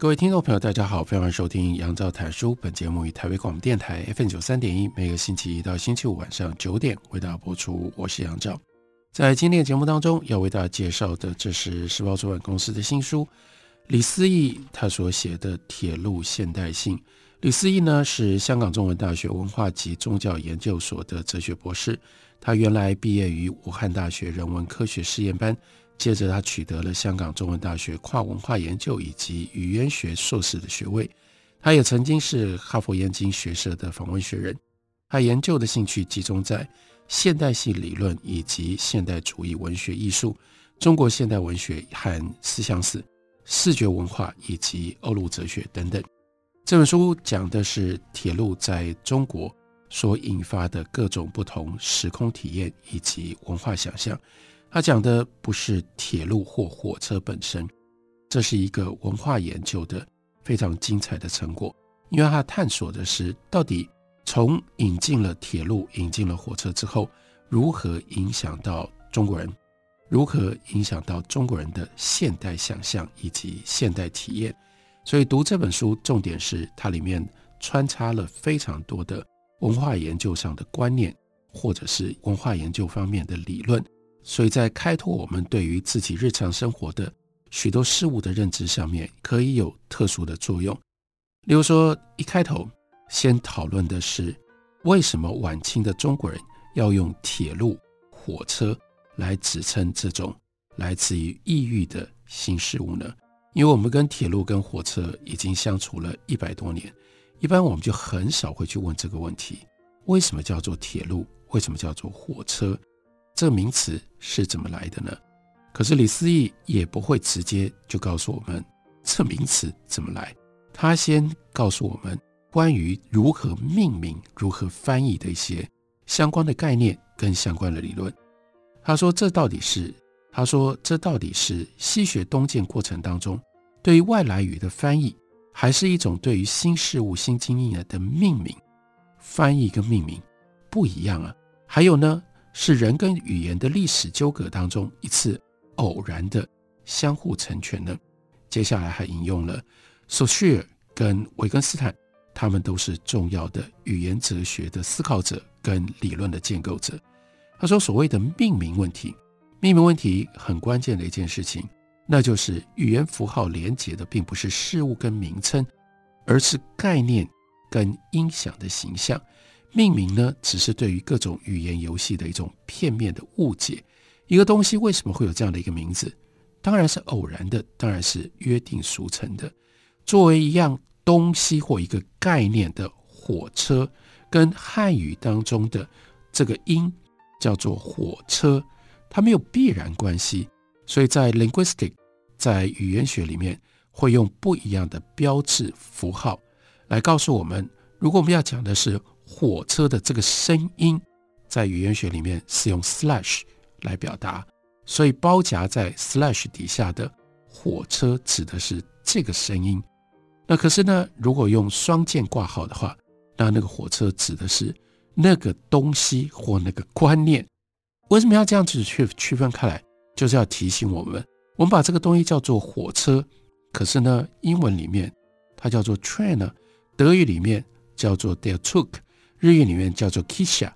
各位听众朋友，大家好，欢迎收听杨照谈书。本节目以台北广播电台 FM 九三点一，每个星期一到星期五晚上九点为大家播出。我是杨照，在今天的节目当中要为大家介绍的，这是时报出版公司的新书，李思义他所写的《铁路现代性》。李思义呢是香港中文大学文化及宗教研究所的哲学博士，他原来毕业于武汉大学人文科学实验班。接着，他取得了香港中文大学跨文化研究以及语言学硕士的学位。他也曾经是哈佛燕京学社的访问学人。他研究的兴趣集中在现代性理论以及现代主义文学艺术、中国现代文学和思想史、视觉文化以及欧陆哲学等等。这本书讲的是铁路在中国所引发的各种不同时空体验以及文化想象。他讲的不是铁路或火车本身，这是一个文化研究的非常精彩的成果，因为他探索的是到底从引进了铁路、引进了火车之后，如何影响到中国人，如何影响到中国人的现代想象以及现代体验。所以读这本书，重点是它里面穿插了非常多的文化研究上的观念，或者是文化研究方面的理论。所以在开拓我们对于自己日常生活的许多事物的认知上面，可以有特殊的作用。例如说，一开头先讨论的是为什么晚清的中国人要用铁路、火车来指称这种来自于异域的新事物呢？因为我们跟铁路跟火车已经相处了一百多年，一般我们就很少会去问这个问题：为什么叫做铁路？为什么叫做火车？这名词是怎么来的呢？可是李思义也不会直接就告诉我们这名词怎么来，他先告诉我们关于如何命名、如何翻译的一些相关的概念跟相关的理论。他说：“这到底是……他说这到底是西学东渐过程当中对于外来语的翻译，还是一种对于新事物、新经验的命名？翻译跟命名不一样啊。还有呢？”是人跟语言的历史纠葛当中一次偶然的相互成全呢？接下来还引用了苏绪尔跟维根斯坦，他们都是重要的语言哲学的思考者跟理论的建构者。他说，所谓的命名问题，命名问题很关键的一件事情，那就是语言符号连接的并不是事物跟名称，而是概念跟音响的形象。命名呢，只是对于各种语言游戏的一种片面的误解。一个东西为什么会有这样的一个名字？当然是偶然的，当然是约定俗成的。作为一样东西或一个概念的火车，跟汉语当中的这个音叫做火车，它没有必然关系。所以在 linguistic，在语言学里面，会用不一样的标志符号来告诉我们，如果我们要讲的是。火车的这个声音，在语言学里面是用 slash 来表达，所以包夹在 slash 底下的火车指的是这个声音。那可是呢，如果用双键挂号的话，那那个火车指的是那个东西或那个观念。为什么要这样子去区分开来？就是要提醒我们，我们把这个东西叫做火车，可是呢，英文里面它叫做 train 呢，德语里面叫做 der Zug。日语里面叫做 Kisha，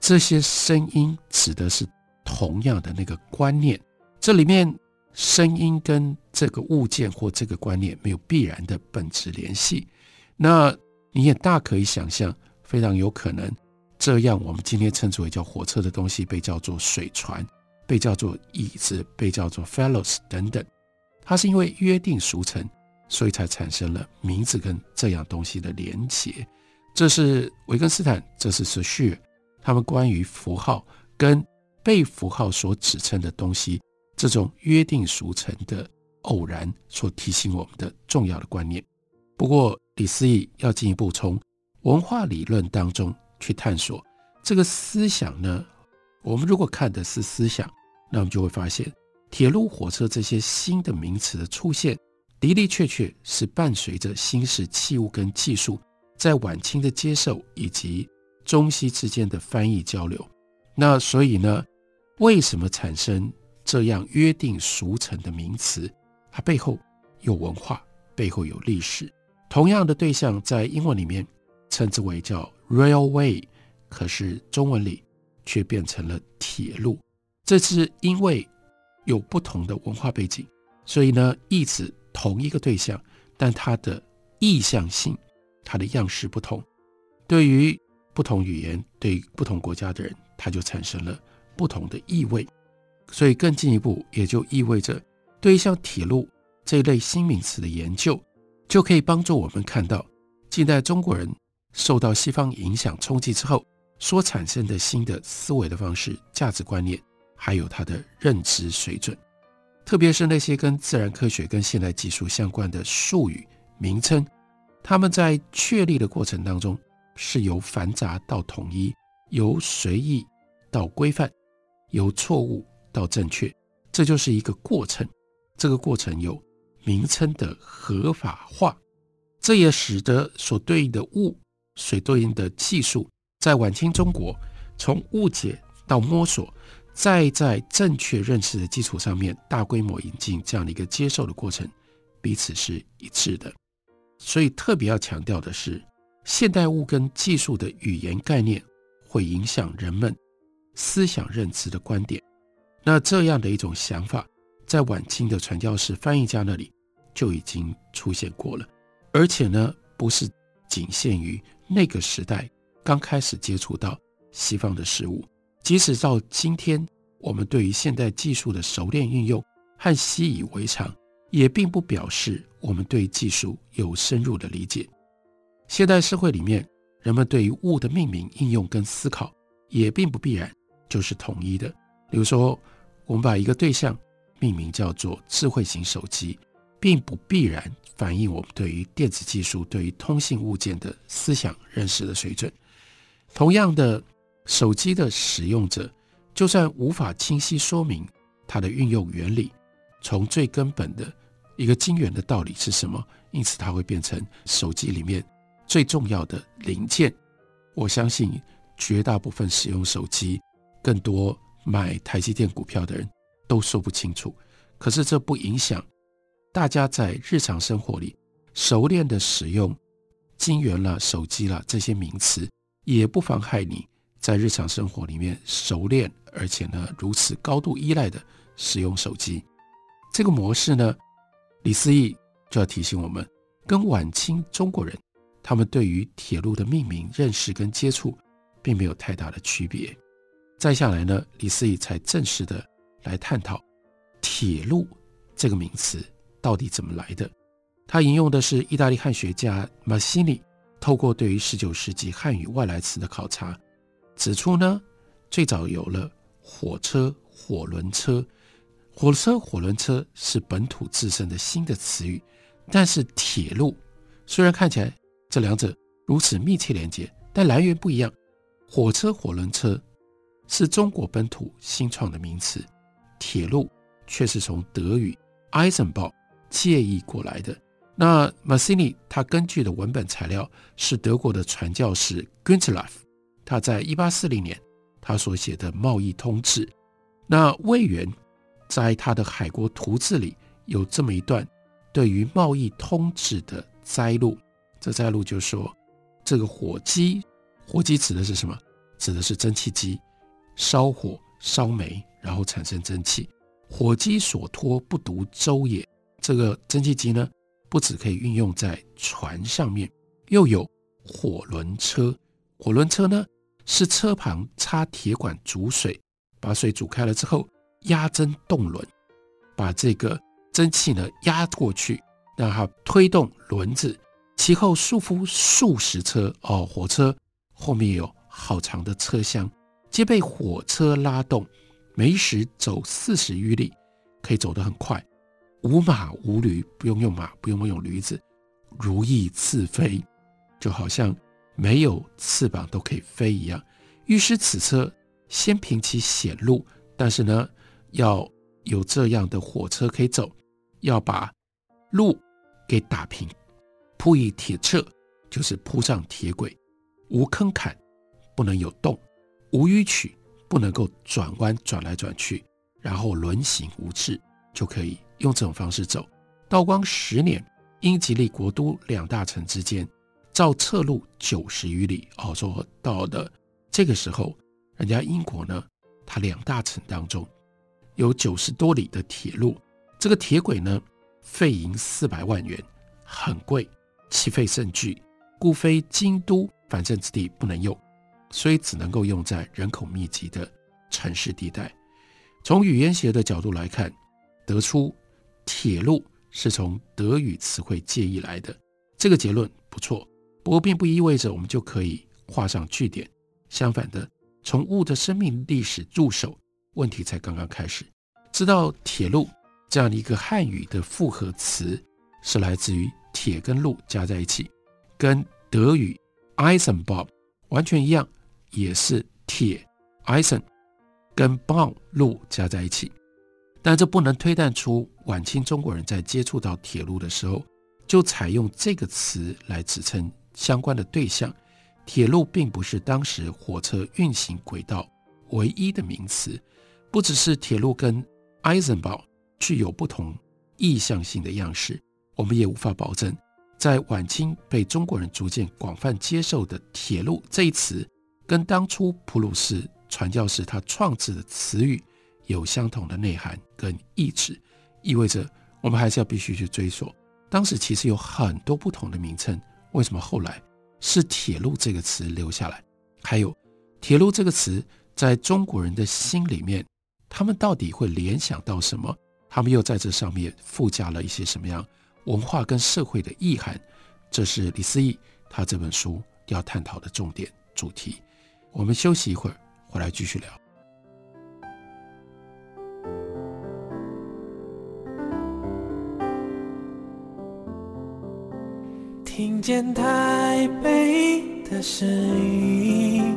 这些声音指的是同样的那个观念。这里面声音跟这个物件或这个观念没有必然的本质联系。那你也大可以想象，非常有可能这样，我们今天称之为叫火车的东西被叫做水船，被叫做椅子，被叫做 fellows 等等。它是因为约定俗成，所以才产生了名字跟这样东西的连结。这是维根斯坦，这是苏绪尔，他们关于符号跟被符号所指称的东西这种约定俗成的偶然所提醒我们的重要的观念。不过，李思义要进一步从文化理论当中去探索这个思想呢。我们如果看的是思想，那我们就会发现，铁路、火车这些新的名词的出现，的的确确是伴随着新式器物跟技术在晚清的接受以及中西之间的翻译交流。那所以呢，为什么产生这样约定俗成的名词？它背后有文化，背后有历史。同样的对象在英文里面称之为叫 railway，可是中文里却变成了铁路。这是因为有不同的文化背景，所以呢，意指同一个对象，但它的意向性、它的样式不同。对于不同语言、对不同国家的人，它就产生了不同的意味，所以更进一步，也就意味着，对于像铁路这一类新名词的研究，就可以帮助我们看到近代中国人受到西方影响冲击之后所产生的新的思维的方式、价值观念，还有他的认知水准，特别是那些跟自然科学、跟现代技术相关的术语名称，他们在确立的过程当中，是由繁杂到统一。由随意到规范，由错误到正确，这就是一个过程。这个过程有名称的合法化，这也使得所对应的物、所对应的技术，在晚清中国，从误解到摸索，再在正确认识的基础上面，大规模引进这样的一个接受的过程，彼此是一致的。所以特别要强调的是，现代物跟技术的语言概念。会影响人们思想认知的观点。那这样的一种想法，在晚清的传教士、翻译家那里就已经出现过了，而且呢，不是仅限于那个时代刚开始接触到西方的事物。即使到今天，我们对于现代技术的熟练运用和习以为常，也并不表示我们对技术有深入的理解。现代社会里面。人们对于物的命名、应用跟思考，也并不必然就是统一的。比如说，我们把一个对象命名叫做智慧型手机，并不必然反映我们对于电子技术、对于通信物件的思想认识的水准。同样的，手机的使用者，就算无法清晰说明它的运用原理，从最根本的一个晶圆的道理是什么，因此它会变成手机里面。最重要的零件，我相信绝大部分使用手机、更多买台积电股票的人都说不清楚。可是这不影响大家在日常生活里熟练的使用晶圆啦、手机啦这些名词，也不妨害你在日常生活里面熟练，而且呢如此高度依赖的使用手机。这个模式呢，李思义就要提醒我们，跟晚清中国人。他们对于铁路的命名、认识跟接触，并没有太大的区别。再下来呢，李思义才正式的来探讨铁路这个名词到底怎么来的。他引用的是意大利汉学家马西尼透过对于十九世纪汉语外来词的考察，指出呢，最早有了火车、火轮车，火车、火轮车是本土自身的新的词语，但是铁路虽然看起来。这两者如此密切连接，但来源不一样。火车、火轮车是中国本土新创的名词，铁路却是从德语 Eisenbahn 借译过来的。那 Mazzini 他根据的文本材料是德国的传教士 Günzlaff，他在一八四零年他所写的《贸易通志》。那魏源在他的《海国图志》里有这么一段对于《贸易通指》的摘录。这摘录就说，这个火机，火机指的是什么？指的是蒸汽机，烧火烧煤，然后产生蒸汽。火机所托不独舟也。这个蒸汽机呢，不只可以运用在船上面，又有火轮车。火轮车呢，是车旁插铁管煮水，把水煮开了之后，压针动轮，把这个蒸汽呢压过去，让它推动轮子。其后束缚数十车哦，火车后面有好长的车厢，皆被火车拉动，每时走四十余里，可以走得很快，无马无驴，不用用马，不用用驴子，如翼自飞，就好像没有翅膀都可以飞一样。于是此车先平其险路，但是呢，要有这样的火车可以走，要把路给打平，铺以铁掣，就是铺上铁轨，无坑坎，不能有洞，无迂曲，不能够转弯转来转去，然后轮行无滞，就可以用这种方式走。道光十年，英吉利国都两大城之间，造侧路九十余里。哦，说到的。这个时候，人家英国呢，它两大城当中有九十多里的铁路，这个铁轨呢，费银四百万元，很贵，其费甚巨，故非京都藩镇之地不能用，所以只能够用在人口密集的城市地带。从语言学的角度来看，得出铁路是从德语词汇借译来的，这个结论不错，不过并不意味着我们就可以画上句点。相反的，从物的生命历史入手，问题才刚刚开始。知道铁路这样的一个汉语的复合词是来自于铁跟路加在一起，跟德语 Eisenbahn 完全一样，也是铁 Eisen 跟 Bahn 路加在一起。但这不能推断出晚清中国人在接触到铁路的时候，就采用这个词来指称相关的对象。铁路并不是当时火车运行轨道唯一的名词，不只是铁路跟 Eisenbahn 具有不同意象性的样式，我们也无法保证，在晚清被中国人逐渐广泛接受的“铁路”这一词，跟当初普鲁士传教士他创制的词语有相同的内涵跟意志，意味着我们还是要必须去追索，当时其实有很多不同的名称，为什么后来？是铁路这个词留下来，还有铁路这个词在中国人的心里面，他们到底会联想到什么？他们又在这上面附加了一些什么样文化跟社会的意涵？这是李思义他这本书要探讨的重点主题。我们休息一会儿，回来继续聊。听见台北的声音，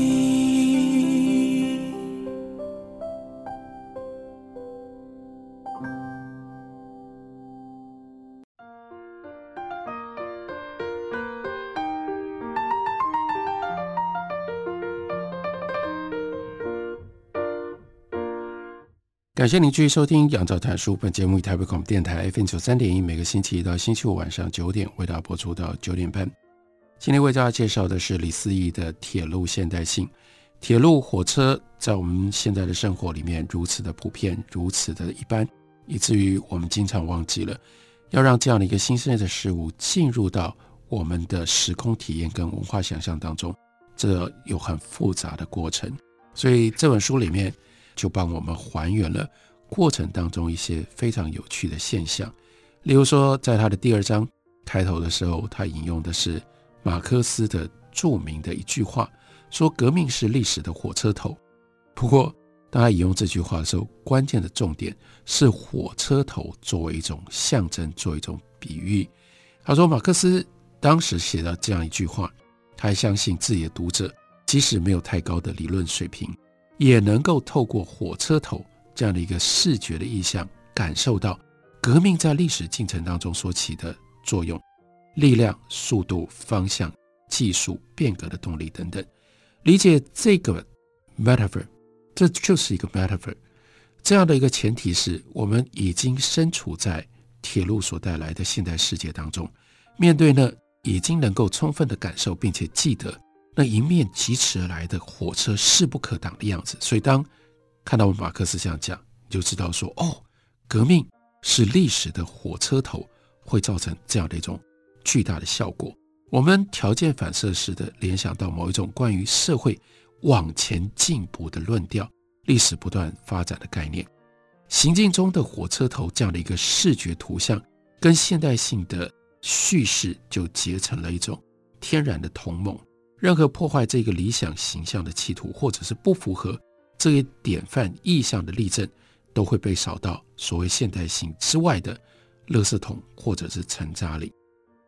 感谢您继续收听《杨照谈书》。本节目以台北广播电台 FM 九三点一，每个星期一到星期五晚上九点为大家播出到九点半。今天为大家介绍的是李思义的《铁路现代性》。铁路火车在我们现在的生活里面如此的普遍，如此的一般，以至于我们经常忘记了要让这样的一个新生的事物进入到我们的时空体验跟文化想象当中，这有很复杂的过程。所以这本书里面。就帮我们还原了过程当中一些非常有趣的现象，例如说，在他的第二章开头的时候，他引用的是马克思的著名的一句话，说“革命是历史的火车头”。不过，当他引用这句话的时候，关键的重点是火车头作为一种象征，作为一种比喻。他说，马克思当时写到这样一句话，他还相信自己的读者即使没有太高的理论水平。也能够透过火车头这样的一个视觉的意象，感受到革命在历史进程当中所起的作用、力量、速度、方向、技术变革的动力等等。理解这个 metaphor，这就是一个 metaphor。这样的一个前提是我们已经身处在铁路所带来的现代世界当中，面对呢已经能够充分的感受并且记得。那迎面疾驰而来的火车势不可挡的样子，所以当看到我们马克思这样讲，你就知道说，哦，革命是历史的火车头，会造成这样的一种巨大的效果。我们条件反射式的联想到某一种关于社会往前进步的论调，历史不断发展的概念。行进中的火车头这样的一个视觉图像，跟现代性的叙事就结成了一种天然的同盟。任何破坏这个理想形象的企图，或者是不符合这一典范意象的例证，都会被扫到所谓现代性之外的垃圾桶或者是尘渣里。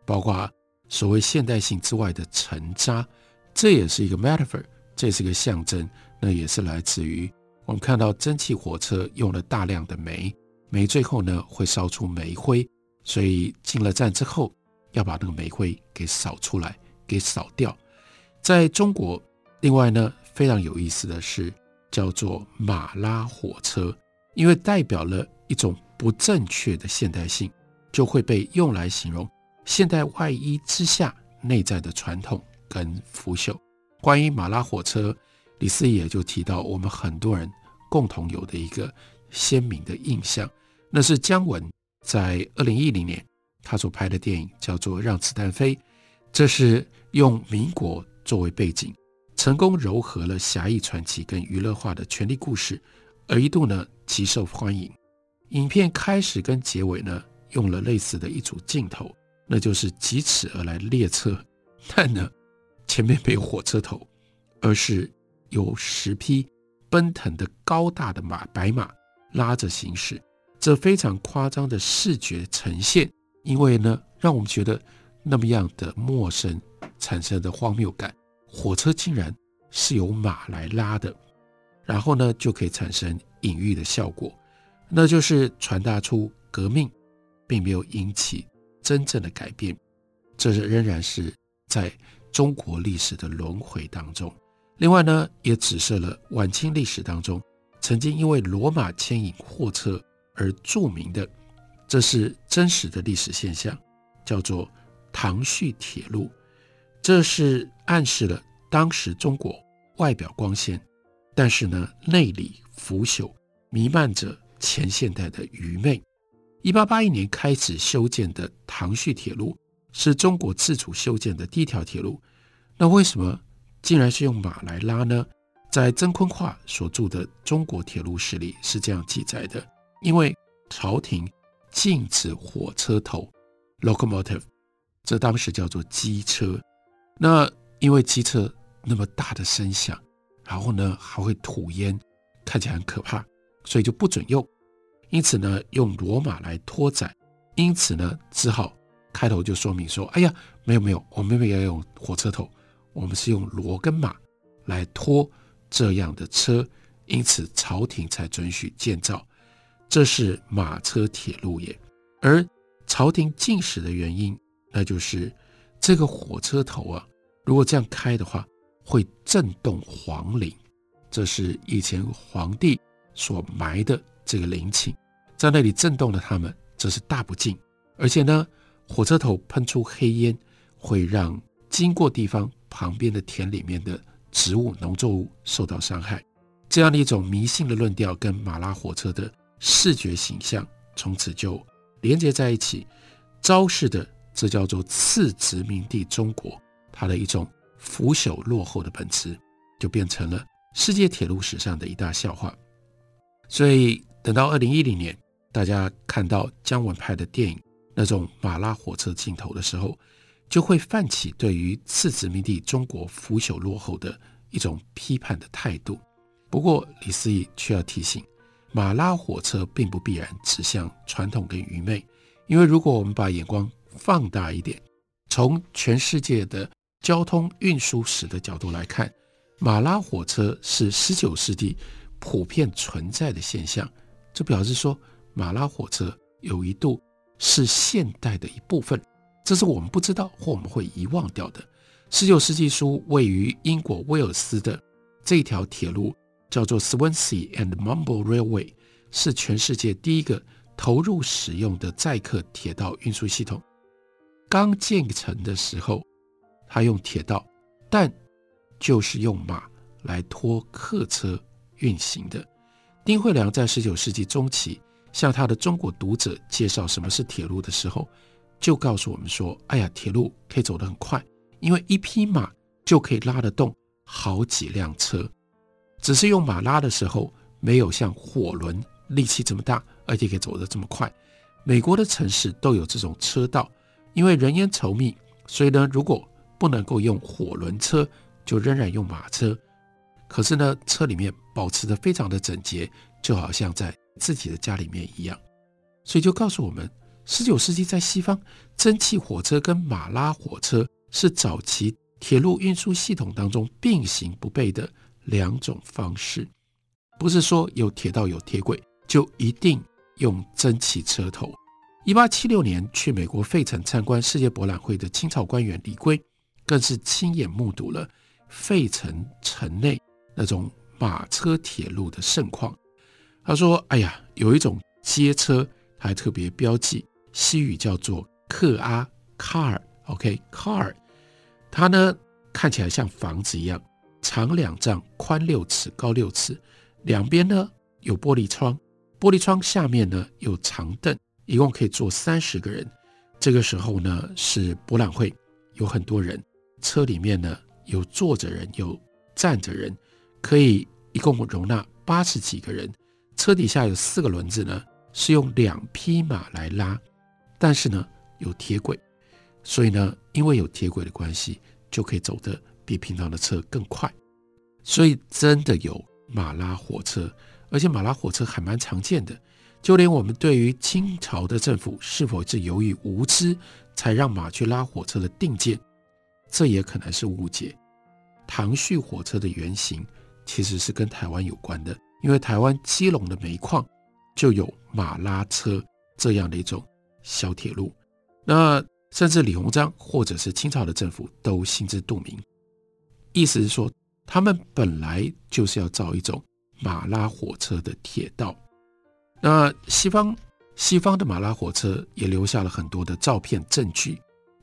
包括所谓现代性之外的尘渣，这也是一个 metaphor，这是一个象征。那也是来自于。我们看到蒸汽火车用了大量的煤，煤最后呢会烧出煤灰，所以进了站之后要把那个煤灰给扫出来，给扫掉。在中国，另外呢非常有意思的是叫做马拉火车，因为代表了一种不正确的现代性，就会被用来形容现代外衣之下内在的传统跟腐朽。关于马拉火车。李思怡也就提到，我们很多人共同有的一个鲜明的印象，那是姜文在二零一零年他所拍的电影，叫做《让子弹飞》。这是用民国作为背景，成功糅合了侠义传奇跟娱乐化的权力故事，而一度呢极受欢迎。影片开始跟结尾呢用了类似的一组镜头，那就是疾驰而来列车，但呢前面没有火车头，而是。有十匹奔腾的高大的马，白马拉着行驶，这非常夸张的视觉呈现，因为呢，让我们觉得那么样的陌生，产生的荒谬感。火车竟然是由马来拉的，然后呢，就可以产生隐喻的效果，那就是传达出革命并没有引起真正的改变，这是仍然是在中国历史的轮回当中。另外呢，也指涉了晚清历史当中曾经因为骡马牵引货车而著名的，这是真实的历史现象，叫做唐胥铁路。这是暗示了当时中国外表光鲜，但是呢，内里腐朽，弥漫着前现代的愚昧。一八八一年开始修建的唐胥铁路是中国自主修建的第一条铁路。那为什么？竟然是用马来拉呢？在曾坤化所著的《中国铁路史》里是这样记载的：因为朝廷禁止火车头 （locomotive），这当时叫做机车。那因为机车那么大的声响，然后呢还会吐烟，看起来很可怕，所以就不准用。因此呢，用骡马来拖载。因此呢，只好开头就说明说：“哎呀，没有没有，我们没有用火车头。”我们是用骡跟马来拖这样的车，因此朝廷才准许建造，这是马车铁路也。而朝廷禁止的原因，那就是这个火车头啊，如果这样开的话，会震动皇陵，这是以前皇帝所埋的这个陵寝，在那里震动了他们，这是大不敬。而且呢，火车头喷出黑烟，会让经过地方。旁边的田里面的植物、农作物受到伤害，这样的一种迷信的论调跟马拉火车的视觉形象从此就连接在一起，昭示的这叫做次殖民地中国，它的一种腐朽落后的本质，就变成了世界铁路史上的一大笑话。所以等到二零一零年，大家看到姜文拍的电影那种马拉火车镜头的时候，就会泛起对于次殖民地中国腐朽落后的一种批判的态度。不过，李思义却要提醒，马拉火车并不必然指向传统跟愚昧，因为如果我们把眼光放大一点，从全世界的交通运输史的角度来看，马拉火车是十九世纪普遍存在的现象。这表示说，马拉火车有一度是现代的一部分。这是我们不知道或我们会遗忘掉的。十九世纪初，位于英国威尔斯的这条铁路叫做 Swansea and Mumble Railway，是全世界第一个投入使用的载客铁道运输系统。刚建成的时候，它用铁道，但就是用马来拖客车运行的。丁惠良在十九世纪中期向他的中国读者介绍什么是铁路的时候，就告诉我们说：“哎呀，铁路可以走得很快，因为一匹马就可以拉得动好几辆车。只是用马拉的时候，没有像火轮力气这么大，而且可以走得这么快。美国的城市都有这种车道，因为人烟稠密，所以呢，如果不能够用火轮车，就仍然用马车。可是呢，车里面保持得非常的整洁，就好像在自己的家里面一样。所以就告诉我们，十九世纪在西方，蒸汽火车跟马拉火车是早期铁路运输系统当中并行不悖的两种方式。不是说有铁道有铁轨就一定用蒸汽车头。一八七六年去美国费城参观世界博览会的清朝官员李圭，更是亲眼目睹了费城城内。那种马车铁路的盛况，他说：“哎呀，有一种街车，还特别标记西语叫做克阿 car，OK，car，它呢看起来像房子一样，长两丈，宽六尺，高六尺，两边呢有玻璃窗，玻璃窗下面呢有长凳，一共可以坐三十个人。这个时候呢是博览会，有很多人，车里面呢有坐着人，有站着人。”可以一共容纳八十几个人，车底下有四个轮子呢，是用两匹马来拉，但是呢有铁轨，所以呢因为有铁轨的关系，就可以走得比平常的车更快，所以真的有马拉火车，而且马拉火车还蛮常见的，就连我们对于清朝的政府是否是由于无知才让马去拉火车的定见，这也可能是误解。唐胥火车的原型。其实是跟台湾有关的，因为台湾基隆的煤矿就有马拉车这样的一种小铁路，那甚至李鸿章或者是清朝的政府都心知肚明，意思是说他们本来就是要造一种马拉火车的铁道。那西方西方的马拉火车也留下了很多的照片证据，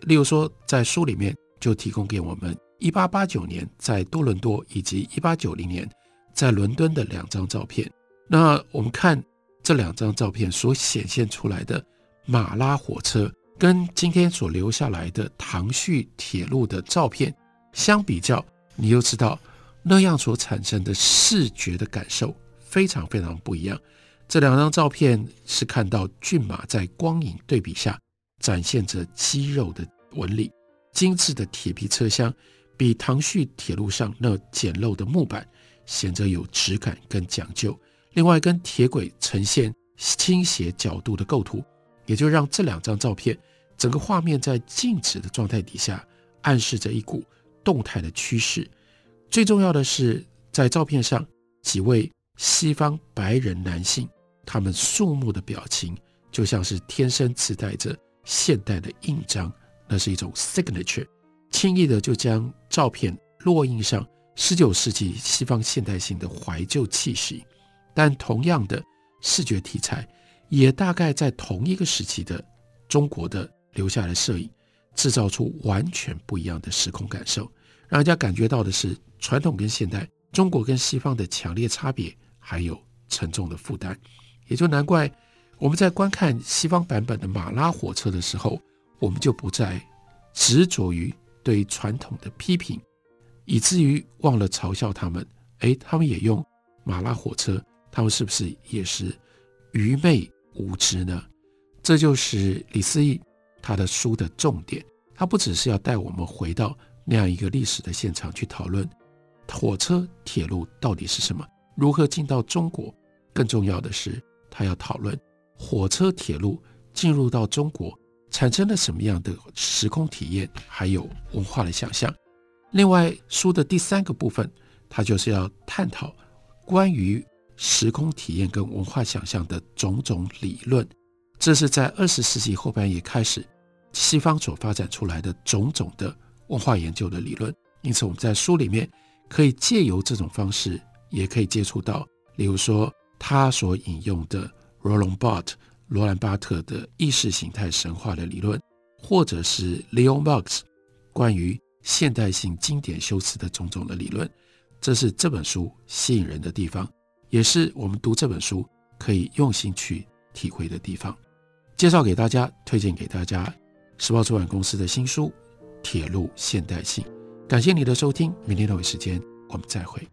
例如说在书里面就提供给我们。一八八九年在多伦多，以及一八九零年在伦敦的两张照片。那我们看这两张照片所显现出来的马拉火车，跟今天所留下来的唐胥铁路的照片相比较，你就知道那样所产生的视觉的感受非常非常不一样。这两张照片是看到骏马在光影对比下展现着肌肉的纹理，精致的铁皮车厢。比唐胥铁路上那简陋的木板显得有质感跟讲究。另外，跟铁轨呈现倾斜角度的构图，也就让这两张照片整个画面在静止的状态底下，暗示着一股动态的趋势。最重要的是，在照片上几位西方白人男性，他们肃穆的表情，就像是天生自带着现代的印章，那是一种 signature。轻易的就将照片烙印上十九世纪西方现代性的怀旧气息，但同样的视觉题材，也大概在同一个时期的中国的留下来的摄影，制造出完全不一样的时空感受，让人家感觉到的是传统跟现代、中国跟西方的强烈差别，还有沉重的负担。也就难怪我们在观看西方版本的马拉火车的时候，我们就不再执着于。对传统的批评，以至于忘了嘲笑他们。诶，他们也用马拉火车，他们是不是也是愚昧无知呢？这就是李思义他的书的重点。他不只是要带我们回到那样一个历史的现场去讨论火车、铁路到底是什么，如何进到中国。更重要的是，他要讨论火车、铁路进入到中国。产生了什么样的时空体验，还有文化的想象。另外，书的第三个部分，它就是要探讨关于时空体验跟文化想象的种种理论。这是在二十世纪后半叶开始，西方所发展出来的种种的文化研究的理论。因此，我们在书里面可以借由这种方式，也可以接触到，例如说他所引用的 Roland Barthes 罗兰巴特的意识形态神话的理论，或者是 Leo Marx 关于现代性经典修辞的种种的理论，这是这本书吸引人的地方，也是我们读这本书可以用心去体会的地方。介绍给大家，推荐给大家，时报出版公司的新书《铁路现代性》。感谢你的收听，明天同一时间我们再会。